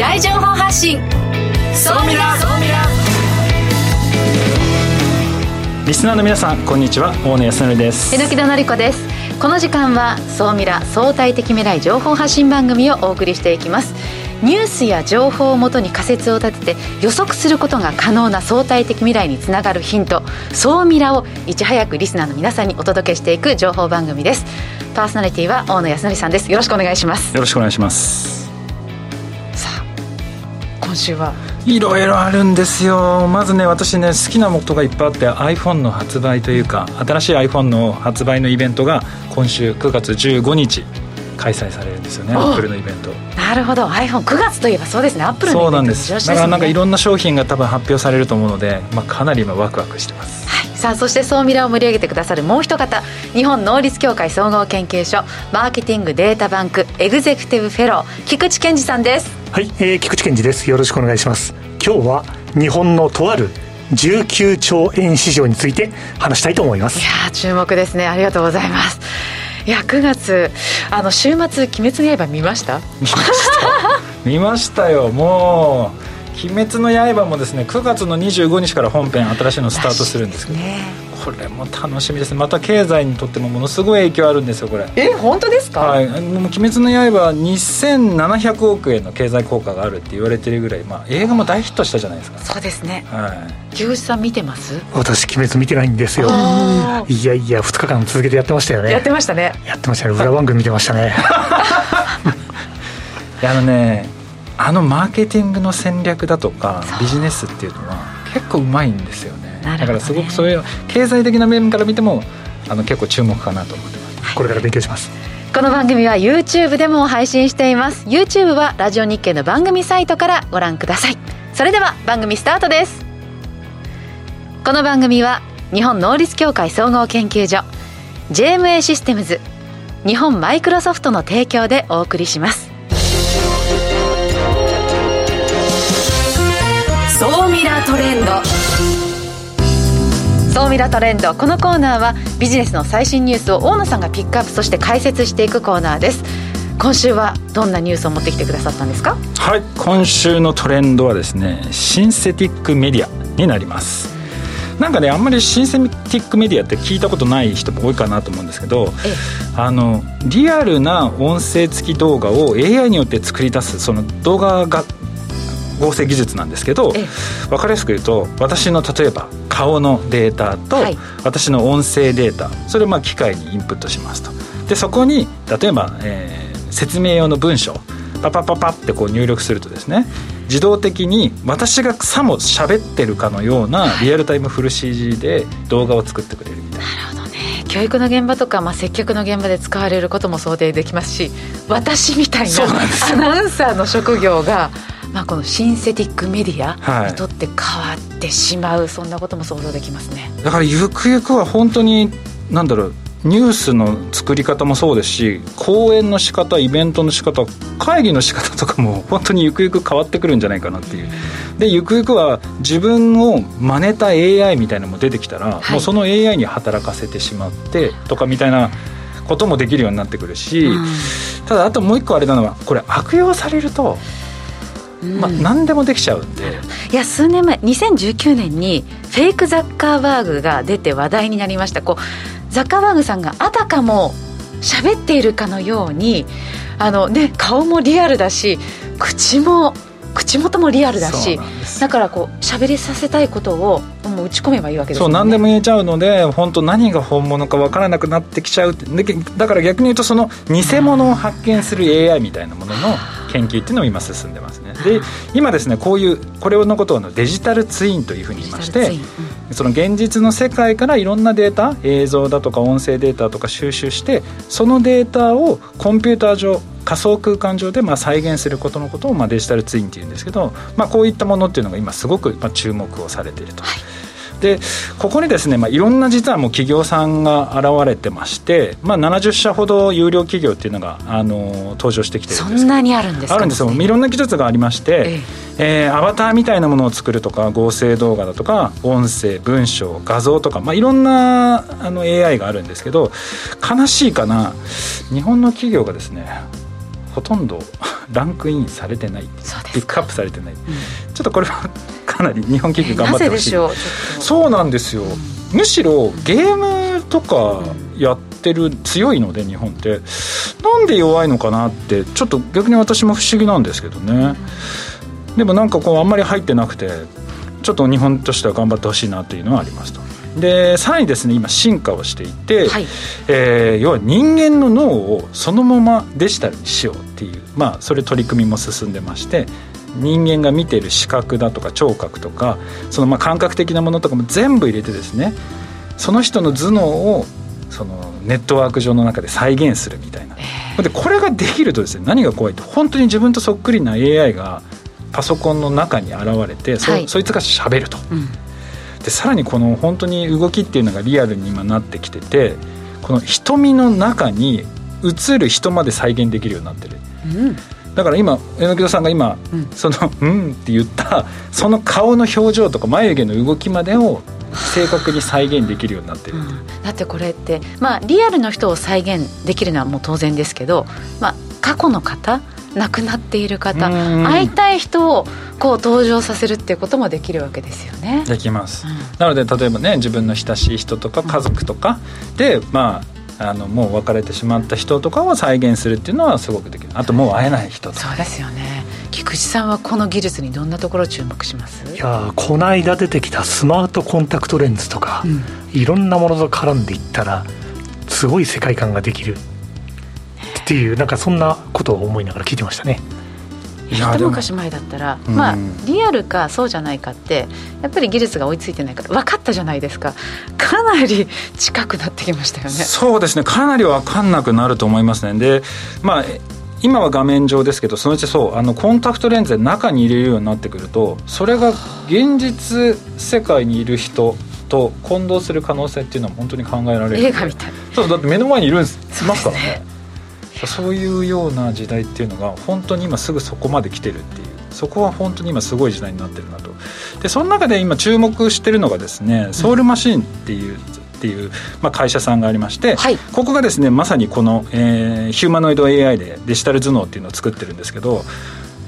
来情報発信。ソミラリスナーの皆さんこんにちは。大野康則です。榎木戸典子です。この時間は総ミラ相対的未来情報発信番組をお送りしていきます。ニュースや情報をもとに仮説を立てて予測することが可能な相対的未来につながるヒント。総ミラをいち早くリスナーの皆さんにお届けしていく情報番組です。パーソナリティは大野康則さんです。よろしくお願いします。よろしくお願いします今週は。いろいろあるんですよ。まずね私ね好きなことがいっぱいあって iPhone の発売というか新しい iPhone の発売のイベントが今週9月15日開催されるんですよねアップルのイベント。なるほど。iPhone9 月といえばそうですね。アップルのそうなんです。だからなんかいろんな商品が多分発表されると思うので、まあ、かなり今ワクワクしてます。はい、さあそして総ミラを盛り上げてくださるもう一方日本能率協会総合研究所マーケティングデータバンクエグゼクティブフェロー菊池健二さんです。はい、えー、菊池健二です。よろしくお願いします。今日は日本のとある19兆円市場について話したいと思います。いや注目ですね。ありがとうございます。いや9月あの週末「鬼滅の刃」見ました？見ました。見ましたよ。もう「鬼滅の刃」もですね9月の25日から本編新しいのスタートするんですけど、ね、これも楽しみですまた経済にとってもものすごい影響あるんですよこれ。え本当ですか？はい「鬼滅の刃」は2700億円の経済効果があるって言われてるぐらい、まあ、映画も大ヒットしたじゃないですか。そうですね。はい。木内さん見てます？私鬼滅見てないんですよ。いやいや2日間続けてやってましたよね。やってましたね。やってましたね。裏番組見てましたね。あのねあのマーケティングの戦略だとかビジネスっていうのは結構うまいんですよね、ね、だからすごくそういう経済的な面から見てもあの結構注目かなと思ってます、これから勉強します。この番組は YouTube でも配信しています。YouTube はラジオ日経の番組サイトからご覧ください。それでは番組スタートです。この番組は日本能率協会総合研究所 JMA システムズ日本マイクロソフトの提供でお送りしますラトレンド。総ミラトレンド。このコーナーはビジネスの最新ニュースを大野さんがピックアップそして解説していくコーナーです。今週はどんなニュースを持ってきてくださったんですか？はい今週のトレンドはですねシンセティックメディアになります。なんかねあんまりシンセティックメディアって聞いたことない人も多いかなと思うんですけどあのリアルな音声付き動画を AI によって作り出すその動画が合成技術なんですけど分かりやすく言うと私の例えば顔のデータと私の音声データそれをまあ機械にインプットしますと。でそこに例えば、えー、説明用の文章パパパパってこう入力するとですね自動的に私がさも喋ってるかのようなリアルタイムフル CG で動画を作ってくれるみたいな。なるほどね。教育の現場とか、まあ、接客の現場で使われることも想定できますし私みたいなアナウンサーの職業がまあ、このシンセティックメディアにとって変わってしまう、はい、そんなことも想像できますね。だからゆくゆくは本当になんだろうニュースの作り方もそうですし講演の仕方イベントの仕方会議の仕方とかも本当にゆくゆく変わってくるんじゃないかなっていう。でゆくゆくは自分を真似た AI みたいなのも出てきたら、はい、もうその AI に働かせてしまってとかみたいなこともできるようになってくるし、うん、ただあともう一個あれなのはこれ悪用されるとまあ、何でもできちゃうんで。いや数年前2019年にフェイクザッカーバーグが出て話題になりました。こうザッカーバーグさんがあたかも喋っているかのようにあの、ね、顔もリアルだし口も口元もリアルだしだからこう喋りさせたいことをもう打ち込めばいいわけですよね。そう何でも言えちゃうので本当何が本物か分からなくなってきちゃう。だから逆に言うとその偽物を発見する AI みたいなものの研究っていうのも今進んでますね。で今ですねこういうこれのことをデジタルツインというふうに言いまして、うん、その現実の世界からいろんなデータ映像だとか音声データとか収集してそのデータをコンピューター上仮想空間上でまあ再現することのことをまあデジタルツインっていうんですけど、まあ、こういったものっていうのが今すごくまあ注目をされていると。はい。でここにですね、まあ、いろんな実はもう企業さんが現れてまして、まあ、70社ほど有料企業っていうのがあの登場してきてるんですそんなにあるんですか、あるんですよ。いろんな技術がありまして、ええ。ー、アバターみたいなものを作るとか合成動画だとか音声文章画像とか、まあ、いろんなあの AI があるんですけど悲しいかな。日本の企業がですねほとんど ランクインされてない。ピックアップされてない、うん、ちょっとこれは かなり日本企業頑張ってほしい。そうなんですよ、うん、むしろゲームとかやってる強いので日本って。なんで弱いのかなってちょっと逆に私も不思議なんですけどね、でもなんかこうあんまり入ってなくてちょっと日本としては頑張ってほしいなというのはありますとでさらにですね今進化をしていて、はい、えー、要は人間の脳をそのままデジタルにしようっていうまあそれ取り組みも進んでまして人間が見てる視覚だとか聴覚とかそのまあ感覚的なものとかも全部入れてですねその人の頭脳をそのネットワーク上の中で再現するみたいな、でこれができるとですね何が怖いって本当に自分とそっくりな AI がパソコンの中に現れてそはい、そいつがしゃべると、うん、でさらにこの本当に動きっていうのがリアルに今なってきててこの瞳の中に映る人まで再現できるようになってる、うん、だから今榎木さんが今、うん、その「うん」って言ったその顔の表情とか眉毛の動きまでを正確に再現できるようになってる、うん、だってこれってまあリアルの人を再現できるのはもう当然ですけど、まあ、過去の方亡くなっている方会いたい人をこう登場させるっていうこともできるわけですよね。できます、うん、なので例えばね自分の親しい人とか家族とかで、まああのもう別れてしまった人とかを再現するっていうのはすごくできる。あともう会えない人とか、そうですよね。菊池さんはこの技術にどんなところ注目します？いやこの間出てきたスマートコンタクトレンズとか、うん、いろんなものと絡んでいったらすごい世界観ができるっていうなんかそんなことを思いながら聞いてましたね。一昔前だったら、まあリアルかそうじゃないかってやっぱり技術が追いついてないから分かったじゃないですか。かなり近くなってきましたよね。そうですね。かなり分かんなくなると思いますね。でまあ今は画面上ですけどそのうちそうあのコンタクトレンズで中に入れるようになってくるとそれが現実世界にいる人と混同する可能性っていうのは本当に考えられる。映画みたい。そうだって目の前にいるんです。いますからねそういうような時代っていうのが本当に今すぐそこまで来てるっていう。そこは本当に今すごい時代になってるなと。でその中で今注目してるのがですねソウルマシンっていう、っていう、まあ、会社さんがありまして、はい、ここがですねまさにこの、えー、ヒューマノイド AI でデジタル頭脳っていうのを作ってるんですけど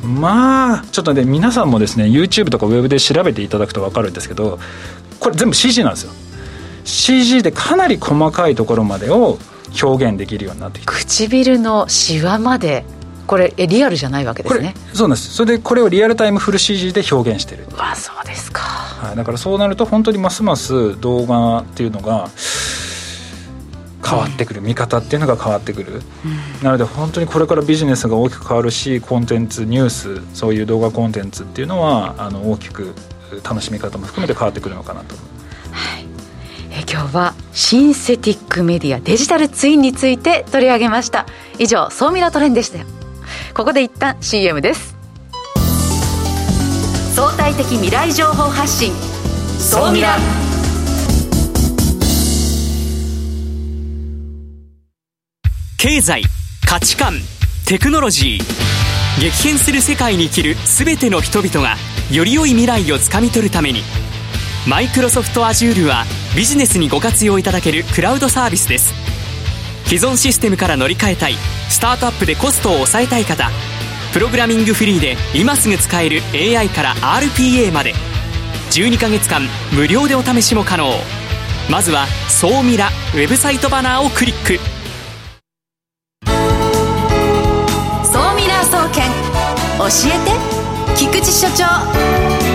まあちょっとね皆さんもですね YouTube とかウェブで調べていただくと分かるんですけどこれ全部 CG なんですよ。CG でかなり細かいところまでを表現できるようになってきて唇のしわまで。これえリアルじゃないわけですね。そうなんです。それでこれをリアルタイムフル CG で表現してる。わそうですか、はい、だからそうなると本当にますます動画っていうのが変わってくる、見方っていうのが変わってくる、うん、なので本当にこれからビジネスが大きく変わるしコンテンツニュースそういう動画コンテンツっていうのはあの大きく楽しみ方も含めて変わってくるのかなと。はいえ今日はシンセティックメディアデジタルツインについて取り上げました。以上総ミラトレンでしたここで一旦 CM です。相対的未来情報発信。総ミラ経済価値観テクノロジー。激変する世界に生きる全ての人々がより良い未来をつかみ取るためにマイクロソフト Azure はビジネスにご活用いただけるクラウドサービスです。既存システムから乗り換えたいスタートアップでコストを抑えたい方プログラミングフリーで今すぐ使える AI から RPA まで12ヶ月間無料でお試しも可能。まずは「総ミラ」ウェブサイトバナーをクリック。総ミラー総研教えて菊池所長。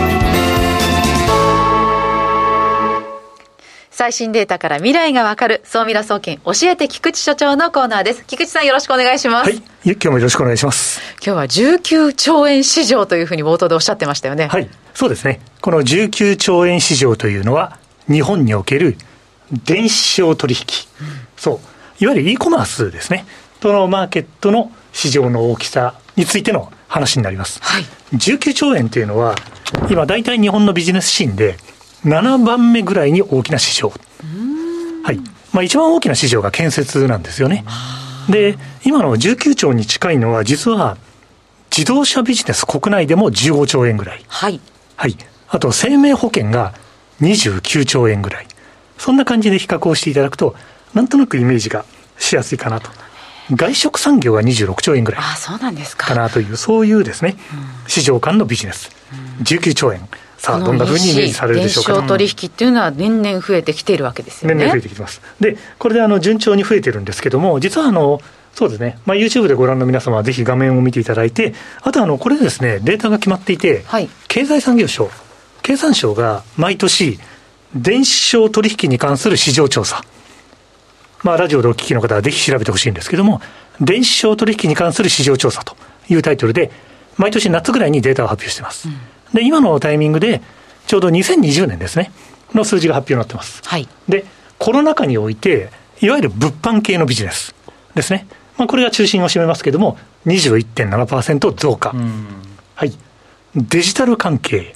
最新データから未来がわかる、総ミラ総研教えて菊池所長のコーナーです。菊池さんよろしくお願いします。はい。今日もよろしくお願いします。今日は19兆円市場というふうに冒頭でおっしゃってましたよね。はい。そうですね。この19兆円市場というのは、日本における電子商取引。うん、そう。いわゆる e コマースですね。とのマーケットの市場の大きさについての話になります。はい。19兆円というのは、今大体日本のビジネスシーンで、7番目ぐらいに大きな市場。はい。まあ一番大きな市場が建設なんですよね。で、今の19兆に近いのは実は自動車ビジネス国内でも15兆円ぐらい。はい。はい。あと生命保険が29兆円ぐらい。そんな感じで比較をしていただくと、なんとなくイメージがしやすいかなと外食産業が26兆円ぐらいあそうなんですかかなという、そういうですね、市場間のビジネス、19兆円。さあ、どんなふうにイメージされるでしょうか？電商取引っていうのは年々増えてきているわけですよね。年々増えてきてます。で、これであの順調に増えてるんですけども、実はあの、そうですね、まあ、YouTube でご覧の皆様はぜひ画面を見ていただいて、あとあの、これですね、データが決まっていて、はい、経済産業省、経産省が毎年、電子商取引に関する市場調査。まあ、ラジオでお聞きの方はぜひ調べてほしいんですけども、電子商取引に関する市場調査というタイトルで、毎年夏ぐらいにデータを発表してます。うん、で、今のタイミングで、ちょうど2020年ですね、の数字が発表になってます。はい、で、コロナ禍において、いわゆる物販系のビジネスですね。まあ、これが中心を占めますけれども、21.7%増加。はい。デジタル関係。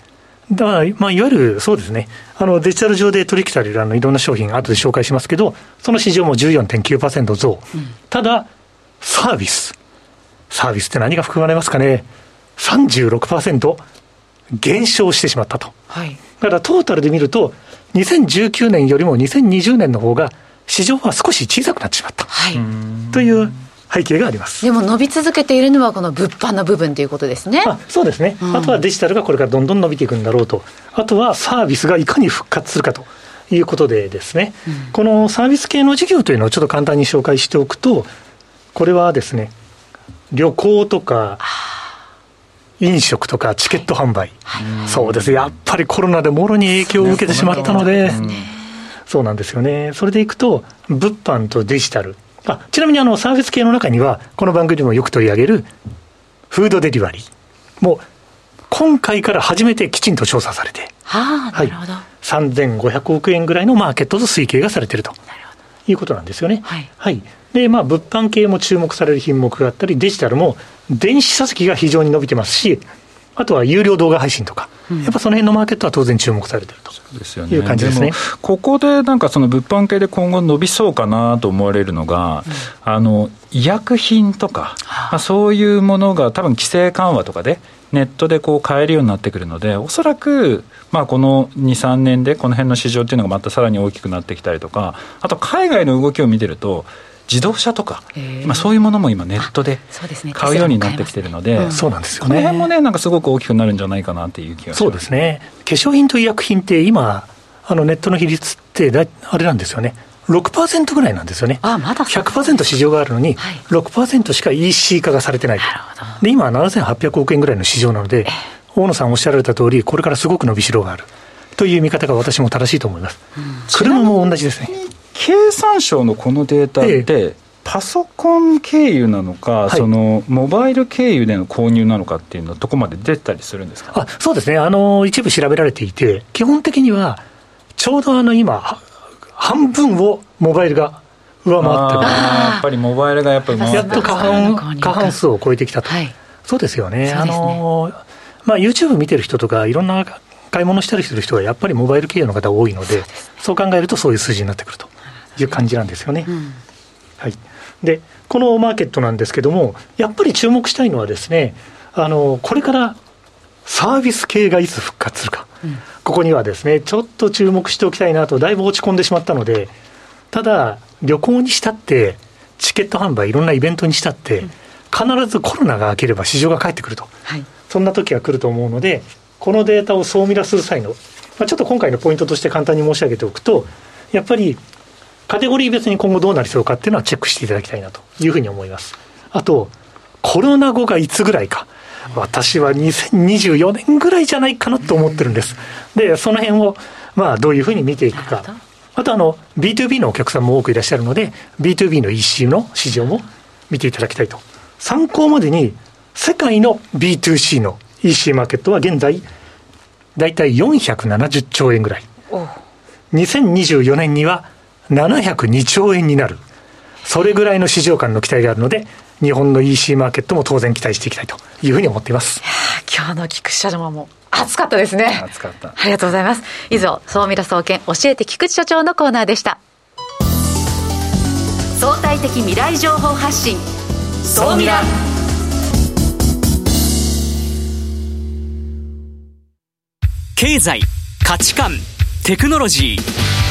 だから、まあ、いわゆるそうですね、あのデジタル上で取引されるあのいろんな商品、後で紹介しますけど、その市場も14.9%増、うん、ただ、サービス、サービスって何が含まれますかね、36%減少してしまったと。はい、だからトータルで見ると、2019年よりも2020年の方が、市場は少し小さくなってしまった、はい、という背景があります。でも伸び続けているのは、この物販の部分ということですね。あそうですね、うん、あとはデジタルがこれからどんどん伸びていくんだろうと、あとはサービスがいかに復活するかということでですね、うん、このサービス系の事業というのをちょっと簡単に紹介しておくと、これはですね、旅行とか、飲食とかチケット販売、はい、そうです、やっぱりコロナでもろに影響を受けてしまったので、そうなんですよね、それでいくと、物販とデジタル、あちなみにあのサービス系の中には、この番組でもよく取り上げるフードデリバリー。も、今回から初めてきちんと調査されて、はあ、はい、3500億円ぐらいのマーケットと推計がされているということなんですよね。はい、はい。で、まあ、物販系も注目される品目があったり、デジタルも電子書籍が非常に伸びてますし、あとは有料動画配信とか、うん、やっぱその辺のマーケットは当然注目されてるという感じですね。でここでなんかその物販系で今後伸びそうかなと思われるのが、うん、あの医薬品とか、まあ、そういうものが多分規制緩和とかでネットでこう買えるようになってくるので、おそらく、まあ、この2、3年でこの辺の市場っていうのがまたさらに大きくなってきたりとか、あと海外の動きを見てると、自動車とか、まあ、そういうものも今ネットで買うようになってきてるので、そうなんですよね。この辺もね、なんかすごく大きくなるんじゃないかなっていう気が。そうですね。化粧品と医薬品って今、あのネットの比率ってだ、あれなんですよね。6%ぐらいなんですよね。あまだ100%市場があるのに、はい、6%しか EC 化がされてない。で、今は7800億円ぐらいの市場なので、大野さんおっしゃられた通り、これからすごく伸びしろがある。という見方が私も正しいと思います。うん、車も同じですね。経産省のこのデータって、ええ、パソコン経由なのか、はい、そのモバイル経由での購入なのかっていうのは、どこまで出たりするんですか？あそうですね。あの、一部調べられていて、基本的には、ちょうどあの今、半分をモバイルが上回ってる。やっぱりモバイルがやっぱりやっと過半過半数を超えてきたと、はい、そうですよね、ね。あのまあ、YouTube 見てる人とか、いろんな買い物したりする人がやっぱりモバイル経由の方多いので、そう考えるとそういう数字になってくるという感じなんですよね。うん、はい。で、このマーケットなんですけども、やっぱり注目したいのはですね、あの、これからサービス系がいつ復活するか。うん、ここにはですね、ちょっと注目しておきたいなと、だいぶ落ち込んでしまったので、ただ、旅行にしたって、チケット販売、いろんなイベントにしたって、必ずコロナが明ければ市場が返ってくると、はい、そんな時が来ると思うので、このデータを総ミラする際の、まあ、ちょっと今回のポイントとして簡単に申し上げておくと、やっぱりカテゴリー別に今後どうなりそうかっていうのはチェックしていただきたいなというふうに思います。あと、コロナ後がいつぐらいか。私は2024年ぐらいじゃないかなと思ってるんです。で、その辺を、まあ、どういうふうに見ていくか。あと、あの、B2B のお客さんも多くいらっしゃるので、B2B の EC の市場も見ていただきたいと。参考までに、世界の B2C の EC マーケットは現在、大体470兆円ぐらい。2024年には702兆円になる。それぐらいの市場間の期待があるので、日本の EC マーケットも当然期待していきたいというふうに思っています。今日の菊池社長も熱かったですね。熱かった。ありがとうございます。以上、総ミラ総研教えて菊池所長のコーナーでした。相対的未来情報発信。総ミラ。経済、価値観、テクノロジー。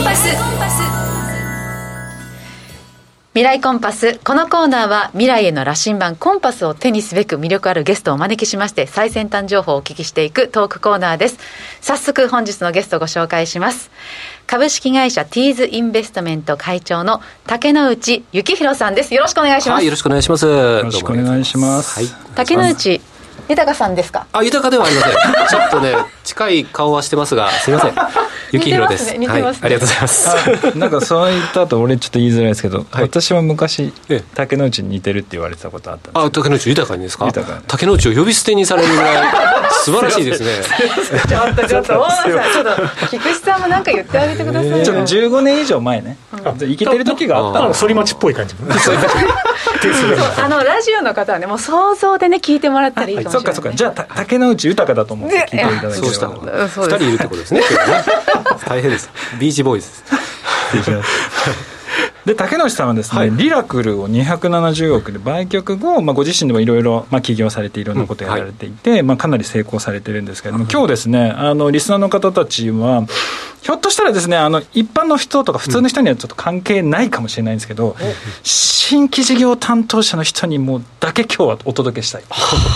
ンパス。未来コンパス。このコーナーは未来への羅針盤コンパスを手にすべく魅力あるゲストをお招きしまして最先端情報をお聞きしていくトークコーナーです。早速本日のゲストをご紹介します。株式会社ティーズインベストメント会長の竹之内幸宏さんです。よろしくお願いします、はい、よろしくお願いします。よろしくお願いします。はい。竹之内豊さんですか？あ、豊かではありません。ちょっとね、近い顔はしてますが、すみません。ゆきひろです。似てますね。ねはい。ありがとうございます。あなんかそう言った後俺ちょっと言いづらいですけど、はい。私は昔ええ竹之内に似てるって言われてたことあったんですあ、竹之内豊かにですか？豊かに。竹之内を呼び捨てにされるぐらい、素晴らしいですね。ちょっとちょっと大野さんちょっと菊池さんも何か言ってあげてくださいよ。ちょっと15年以上前ね、生きてる時があった。の反町っぽい感じも。そうあのラジオの方はねもう想像でね聞いいてもらったらいいかもしれない、そっかそっか。じゃあた竹之内豊だと思って聞いていただければそうしたうんら、そうです。二人いるってことですね。大変です。ビーチボーイズです。で竹之内さんはですね、はい。リラクルを270億で売却後、まあ、ご自身でもいろいろまあ起業されていろんなことやられていて、まあ、かなり成功されてるんですけれども、今日ですねあのリスナーの方たちはひょっとしたらですねあの一般の人とか普通の人にはちょっと関係ないかもしれないんですけど、新規事業担当者の人にもだけ今日はお届けしたい。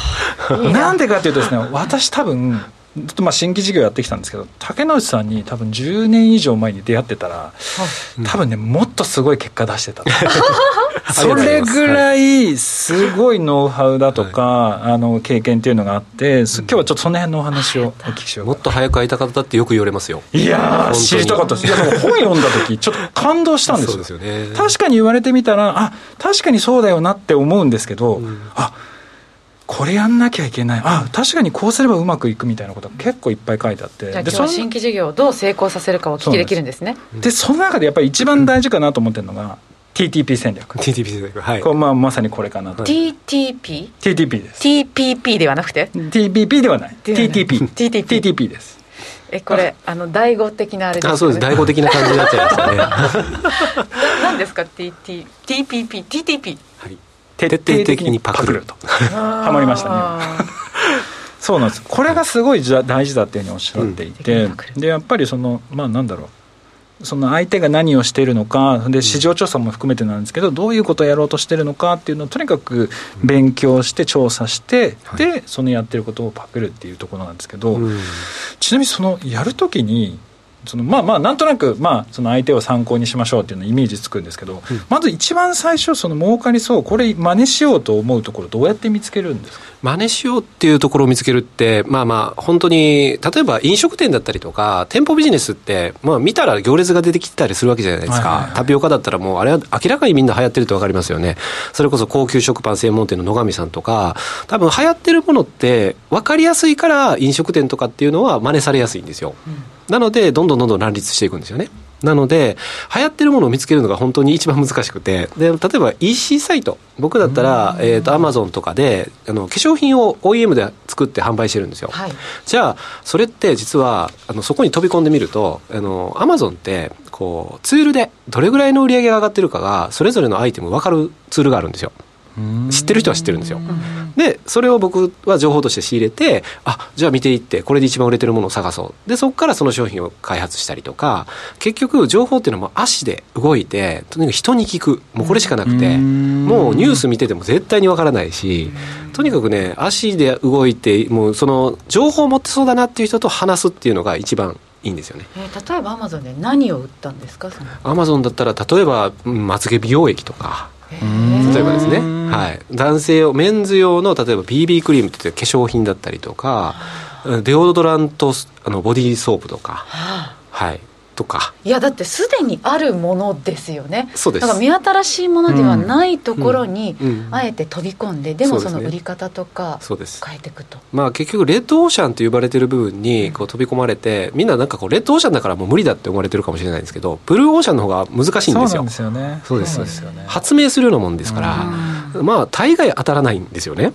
な。んでかというとですね私多分ずっとまあ新規事業やってきたんですけど竹之内さんに多分10年以上前に出会ってたら多分ねもっとすごい結果出してたと。それぐらいすごいノウハウだとか、あの経験っていうのがあってす今日はちょっとその辺のお話をお聞きしようもっと早く会いたかったってよく言われますよ。いやー知りたかったです。いやでも本読んだ時ちょっと感動したんですよ。ね。確かに言われてみたらあ確かにそうだよなって思うんですけど、あこれやんなきゃいけない。あ確かにこうすればうまくいくみたいなことが結構いっぱい書いてあって。じゃあ今でその日は新規事業をどう成功させるかをお聞きできるんですね。でその中でやっぱり一番大事かなと思ってるのが TTP 戦略。TTP で、はい。こ。れまあまさにこれかなと、TTP? TTP です。TPP ではなくて？TPP ではない。TTP TTP TTP です。えこれあ。の第五的なあれですよね。あ、そうです。第五的な感じになっちゃいましたね。な何ですか？TT TPP TTP はい。徹底的にパクると。ハマりましたね。あ そうなんです。これがすごい大事だっていうふうにおっしゃっていて、うん。でやっぱりそのまあなんだろう。その相手が何をしているのかで市場調査も含めてなんですけどどういうことをやろうとしてるのかっていうのをとにかく勉強して調査して、でそのやってることをパクるっていうところなんですけど、うん。ちなみにそのやるときにそのまあまあなんとなくまあその相手を参考にしましょうっていうのイメージつくんですけど、まず一番最初その儲かりそうこれ真似しようと思うところどうやって見つけるんですか？真似しようっていうところを見つけるって、まあまあ、本当に、例えば飲食店だったりとか、店舗ビジネスって、まあ見たら行列が出てきたりするわけじゃないですか。はいはいはいタピオカだったらもう、あれは明らかにみんな流行ってるってわかりますよね。それこそ高級食パン専門店の野上さんとか、多分流行ってるものって分かりやすいから飲食店とかっていうのは真似されやすいんですよ。なので、どんどんどんどん乱立していくんですよね。なので、流行ってるものを見つけるのが本当に一番難しくて、で、例えば EC サイト、僕だったら、えっ、と、アマゾンとかで、あの、化粧品を OEM で作って販売してるんですよ。はいじゃあ、それって実は、あの、そこに飛び込んでみると、あの、アマゾンって、こう、ツールでどれぐらいの売り上げが上がってるかが、それぞれのアイテム分かるツールがあるんですよ。知ってる人は知ってるんですよ。で、それを僕は情報として仕入れて、あ、じゃあ見ていって、これで一番売れてるものを探そう。で、そこからその商品を開発したりとか、結局、情報っていうのはもう足で動いて、とにかく人に聞く。もうこれしかなくて、もうニュース見てても絶対にわからないし、とにかくね、足で動いて、もうその、情報を持ってそうだなっていう人と話すっていうのが一番いいんですよね。えー例えばアマゾンで何を売ったんですか？そのアマゾンだったら、例えば、うんまつげ美容液とか、例えばですね、はい、男性用メンズ用の例えば BB クリームって化粧品だったりとかデオドラントあのボディーソープとか、はい、ととか。いやだってすでにあるものですよね。そうです。だから目新しいものではないところに、あえて飛び込んででもその売り方とかそうです。変えていくと。まあ結局レッドオーシャンと呼ばれてる部分にこう飛び込まれてみんななんかこうレッドオーシャンだからもう無理だって思われてるかもしれないんですけどブルーオーシャンの方が難しいんですよ。そうですよね。そうですなんですよね。発明するようなもんですから、まあ大概当たらないんですよね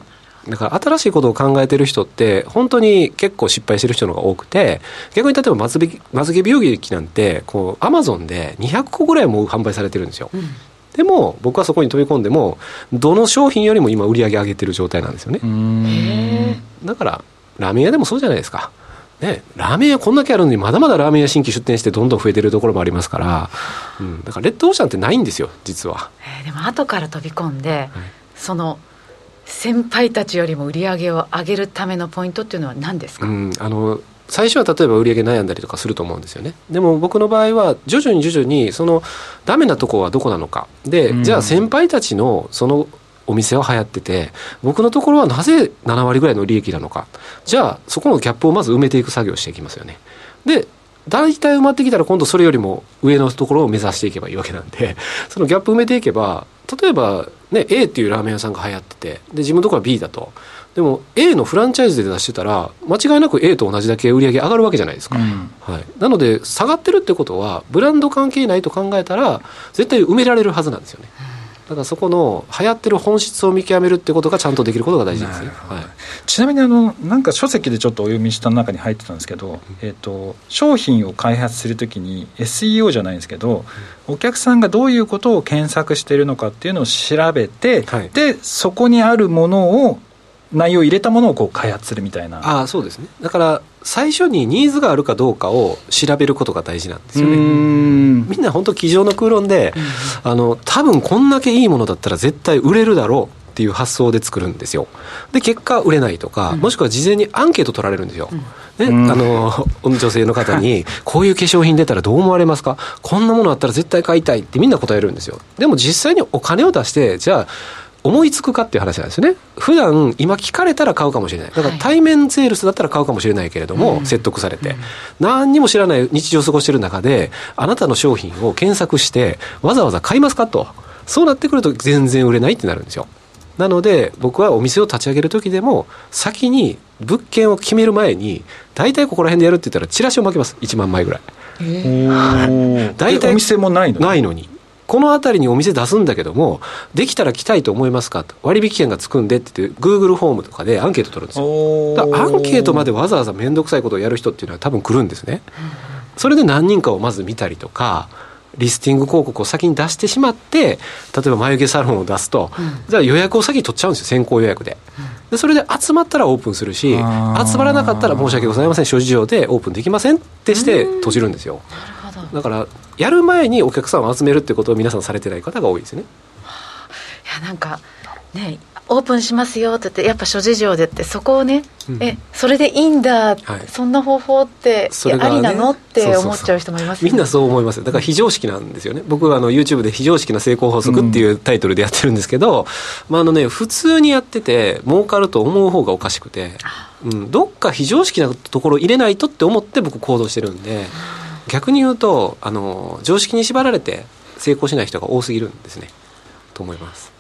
だから新しいことを考えてる人って本当に結構失敗してる人の方が多くて逆に例えばまつげまつげ美容液なんてこうアマゾンで200個ぐらいも販売されてるんですよ、でも僕はそこに飛び込んでもどの商品よりも今売り上げ上げてる状態なんですよね。だからラーメン屋でもそうじゃないですか。ね、ラーメン屋こんだけあるのにまだまだラーメン屋新規出店してどんどん増えてるところもありますから、うん、だからレッドオーシャンってないんですよ実は。えーでも後から飛び込んで、その先輩たちよりも売り上げを上げるためのポイントっていうのは何ですか、うん、あの最初は例えば売り上げ悩んだりとかすると思うんですよね。でも僕の場合は徐々に徐々にそのダメなとこはどこなのか。で、うん。じゃあ先輩たちのそのお店は流行ってて僕のところはなぜ7割ぐらいの利益なのか。じゃあそこのギャップをまず埋めていく作業をしていきますよね。で大体埋まってきたら今度それよりも上のところを目指していけばいいわけなんで そのギャップ埋めていけば例えば、ね、A っていうラーメン屋さんが流行っててで自分のところは B だと。でも A のフランチャイズで出してたら間違いなく A と同じだけ売り上げ上がるわけじゃないですか、うん。はい、なので下がってるってことはブランド関係ないと考えたら絶対埋められるはずなんですよねだからそこの流行ってる本質を見極めるってことがちゃんとできることが大事ですねはい。ちなみにあのなんか書籍でちょっとお読みした中に入ってたんですけど、えー、と商品を開発するときに SEO じゃないんですけど、お客さんがどういうことを検索しているのかっていうのを調べて、はい。でそこにあるものを内容を入れたものをこう開発するみたいな。ああそうですね。だから最初にニーズがあるかどうかを調べることが大事なんですよね。ん。みんな本当机上の空論で、あの多分こんだけいいものだったら絶対売れるだろうっていう発想で作るんですよ。で結果売れないとか、もしくは事前にアンケート取られるんですよ、ねうん。あの女性の方にこういう化粧品出たらどう思われますか？こんなものあったら絶対買いたいってみんな答えるんですよ。でも実際にお金を出してじゃあ思いつくかっていう話なんですよね。普段今聞かれたら買うかもしれない。だからはい。対面セールスだったら買うかもしれないけれども、説得されて、何にも知らない日常を過ごしてる中であなたの商品を検索してわざわざ買いますかと。そうなってくると全然売れないってなるんですよ。なので僕はお店を立ち上げる時でも先に物件を決める前に大体ここら辺でやるって言ったらチラシを巻きます。1万枚ぐらい。大体えお店もないのないのにこの辺りにお店出すんだけどもできたら来たいと思いますか？と割引券がつくんでって言って Google フォームとかでアンケート取るんですよ。おだアンケートまではわざわざ面倒くさいことをやる人っていうのは多分来るんですね、それで何人かをまず見たりとかリスティング広告を先に出してしまって例えば眉毛サロンを出すと、じゃあ予約を先に取っちゃうんですよ先行予約で。でそれで集まったらオープンするし集まらなかったら申し訳ございません諸事情でオープンできませんってして閉じるんですよだからやる前にお客さんを集めるってことを皆さんされてない方が多いですね。やなんかねオープンしますよって言ってやっぱ諸事情でってそこをね、うん。えそれでいいんだ、はい。そんな方法って、ねありなのって思っちゃう人もいますよね。みんなそう思いますよ。だから非常識なんですよね。僕はあの YouTube で「非常識な成功法則」っていうタイトルでやってるんですけど、まああのね、普通にやってて儲かると思う方がおかしくて、うん、どっか非常識なところ入れないとって思って僕行動してるんで逆に言うとあの常識に縛られて成功しない人が多すぎるんですね。と思います。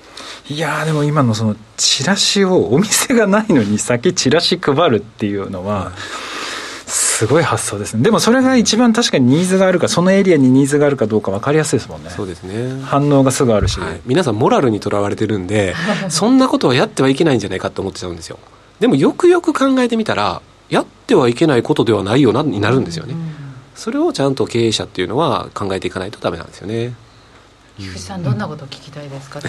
いやーでも今のそのチラシをお店がないのに先チラシ配るっていうのはすごい発想ですね。でもそれが一番確かにニーズがあるかそのエリアにニーズがあるかどうか分かりやすいですもんね。そうですね。反応がすぐあるし、はい、皆さんモラルにとらわれてるんで そんなことはやってはいけないんじゃないかと思ってちゃうんですよ。でもよくよく考えてみたらやってはいけないことではないよなになるんですよね、それをちゃんと経営者っていうのは考えていかないとダメなんですよね。菊池さんどんなことを聞きたいですか、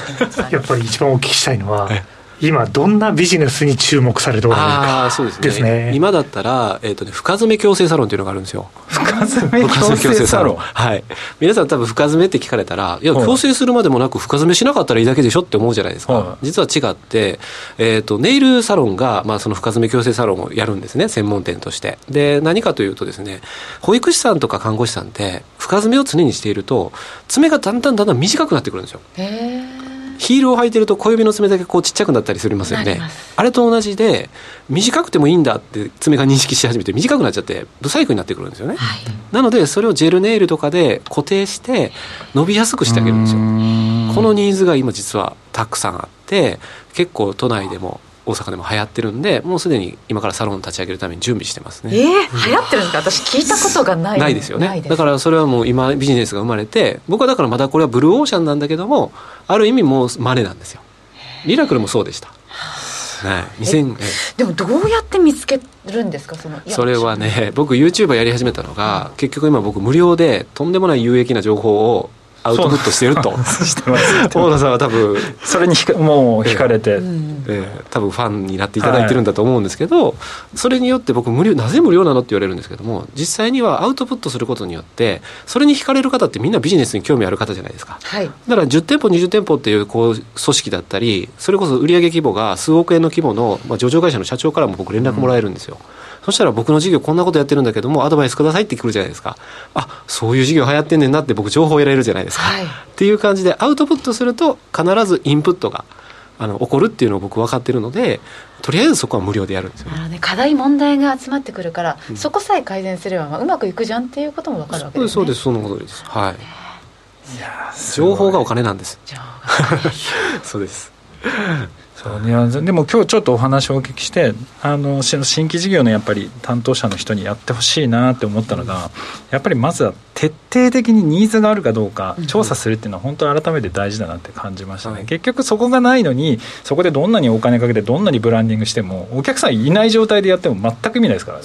やっぱり一番お聞きしたいのはえ、今、どんなビジネスに注目されておられるあかあそうですね。ですね。今だったら、えーとね、深爪矯正サロンっていうのがあるんですよ。深爪矯正サロン。はい。皆さん多分深爪って聞かれたらいやはい。矯正するまでもなく深爪しなかったらいいだけでしょって思うじゃないですか、はい。実は違って、えー、とネイルサロンが、まあ、その深爪矯正サロンをやるんですね専門店として。で何かというとですね保育士さんとか看護師さんって深爪を常にしていると爪がだんだんだんだん短くなってくるんですよ。へえヒールを履いてると小指の爪だけこうちっちゃくなったりするますよね。あれと同じで短くてもいいんだって爪が認識し始めて短くなっちゃって不細工になってくるんですよね、はい、なのでそれをジェルネイルとかで固定して伸びやすくしてあげるんですよ。このニーズが今実はたくさんあって結構都内でも大阪でも流行ってるんでもうすでに今からサロン立ち上げるために準備してますね。えー、流行ってるんですか？私聞いたことがない。ないですよね。だからそれはもう今ビジネスが生まれて僕はだからまだこれはブルーオーシャンなんだけどもある意味もうマネなんですよ。リラクルもそうでした。はい、2000でもどうやって見つけるんですか？そのそれはね僕 YouTuber やり始めたのが、うん、結局今僕無料でとんでもない有益な情報をアウトプットしてると。してます大野さんは多分それにひかもう惹かれて、えー、えー、多分ファンになっていただいてるんだと思うんですけど、はい、それによって僕無料なぜ無料なのって言われるんですけども実際にはアウトプットすることによってそれに惹かれる方ってみんなビジネスに興味ある方じゃないですか、はい、だから10店舗20店舗っていうこう組織だったりそれこそ売上規模が数億円の規模の、まあ、上場会社の社長からも僕連絡もらえるんですよ、うんそしたら僕の事業こんなことやってるんだけどもアドバイスくださいって来るじゃないですか。あそういう事業流行ってんねんなって僕情報を得られるじゃないですか、はい、っていう感じでアウトプットすると必ずインプットがあの起こるっていうのを僕分かってるのでとりあえずそこは無料でやるんですよ、ね、課題問題が集まってくるから、うん、そこさえ改善すれば、まあ、うまくいくじゃんっていうことも分かるわけですね。そうですそのことです。はい。情報がお金なんです。そうですそうね、でも今日ちょっとお話をお聞きしてあの新規事業のやっぱり担当者の人にやってほしいなって思ったのが、やっぱりまずは徹底的にニーズがあるかどうか調査するっていうのは本当改めて大事だなって感じましたね、結局そこがないのにそこでどんなにお金かけてどんなにブランディングしてもお客さんいない状態でやっても全く意味ないですからね。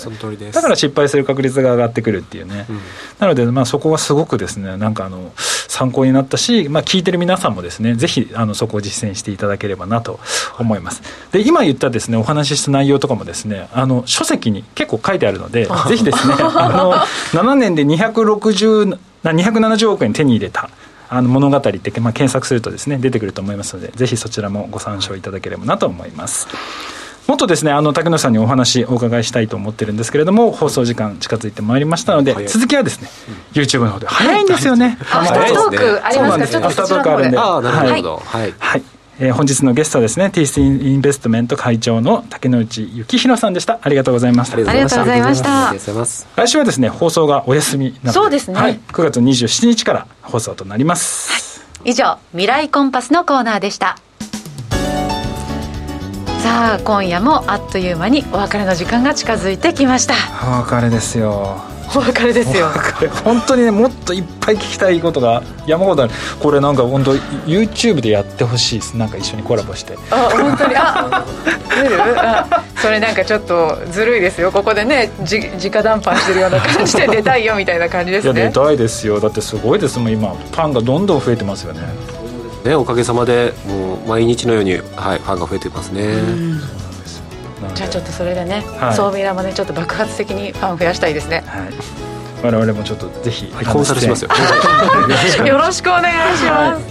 だから失敗する確率が上がってくるっていうね、うん、なのでまあそこはすごくですねなんかあの参考になったし、まあ、聞いてる皆さんもですねぜひあのそこを実践していただければなと思います。で今言ったですねお話しした内容とかもですねあの書籍に結構書いてあるのでぜひですね あの7年で260 270億円手に入れたあの物語って、まあ、検索するとですね出てくると思いますのでぜひそちらもご参照いただければなと思います。もっとですねあの竹野さんにお話お伺いしたいと思ってるんですけれども放送時間近づいてまいりましたので続きはですね、うん、YouTube の方で早いんですよね、アフタートークありますか？ちょっとアフタートークあるんで。ああなるほど。はい、はいえー、本日のゲストはですねティースインベストメント会長の竹之内幸宏さんでした。ありがとうございました。ありがとうございました。来週はですね放送がお休みなそうですね、はい、9月27日から放送となります、はい、以上未来コンパスのコーナーでした。さあ今夜もあっという間にお別れの時間が近づいてきました。お別れですよお別れですよ。本当にねもっといっぱい聞きたいことが山ほどある。これなんか本当 YouTube でやってほしいです。なんか一緒にコラボして。あ本当に？あ出る？あそれなんかちょっとずるいですよ。ここでねじ直談判してるような感じで出たいよみたいな感じですね。いや出たいですよ。だってすごいです。もん今ファンがどんどん増えてますよね。ねおかげさまでもう毎日のように、はい、ファンが増えてますね、じゃあちょっとそれでね、はい、ソーミラもねちょっと爆発的にファン増やしたいですね、はい、我々もちょっとぜひコンサルしますよ。よろしくお願いします、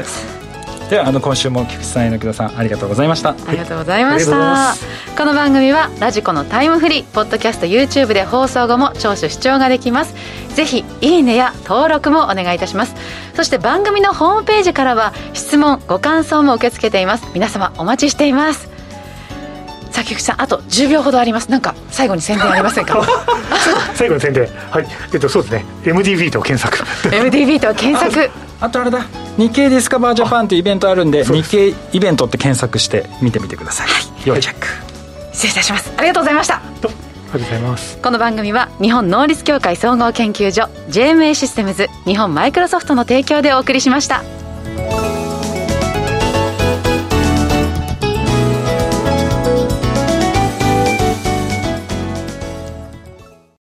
はい、ではあの今週も菊池さん榎田さんありがとうございました。ありがとうございました、この番組はラジコのタイムフリーポッドキャスト YouTube で放送後も聴取視聴ができます。ぜひいいねや登録もお願いいたします。そして番組のホームページからは質問ご感想も受け付けています。皆様お待ちしています。さあ菊池さんあと10秒ほどあります。なんか最後に宣伝ありませんか？最後の宣伝。はい。えっとそうですね。MDB と検索。MDB と検索。あとあれだ。日経ディスカバージャパンというイベントあるんで日経イベントって検索して見てみてください、はい、要チェック失礼いたします。ありがとうございました。ありがとうございます。この番組は日本能率協会総合研究所 JMA システムズ日本マイクロソフトの提供でお送りしました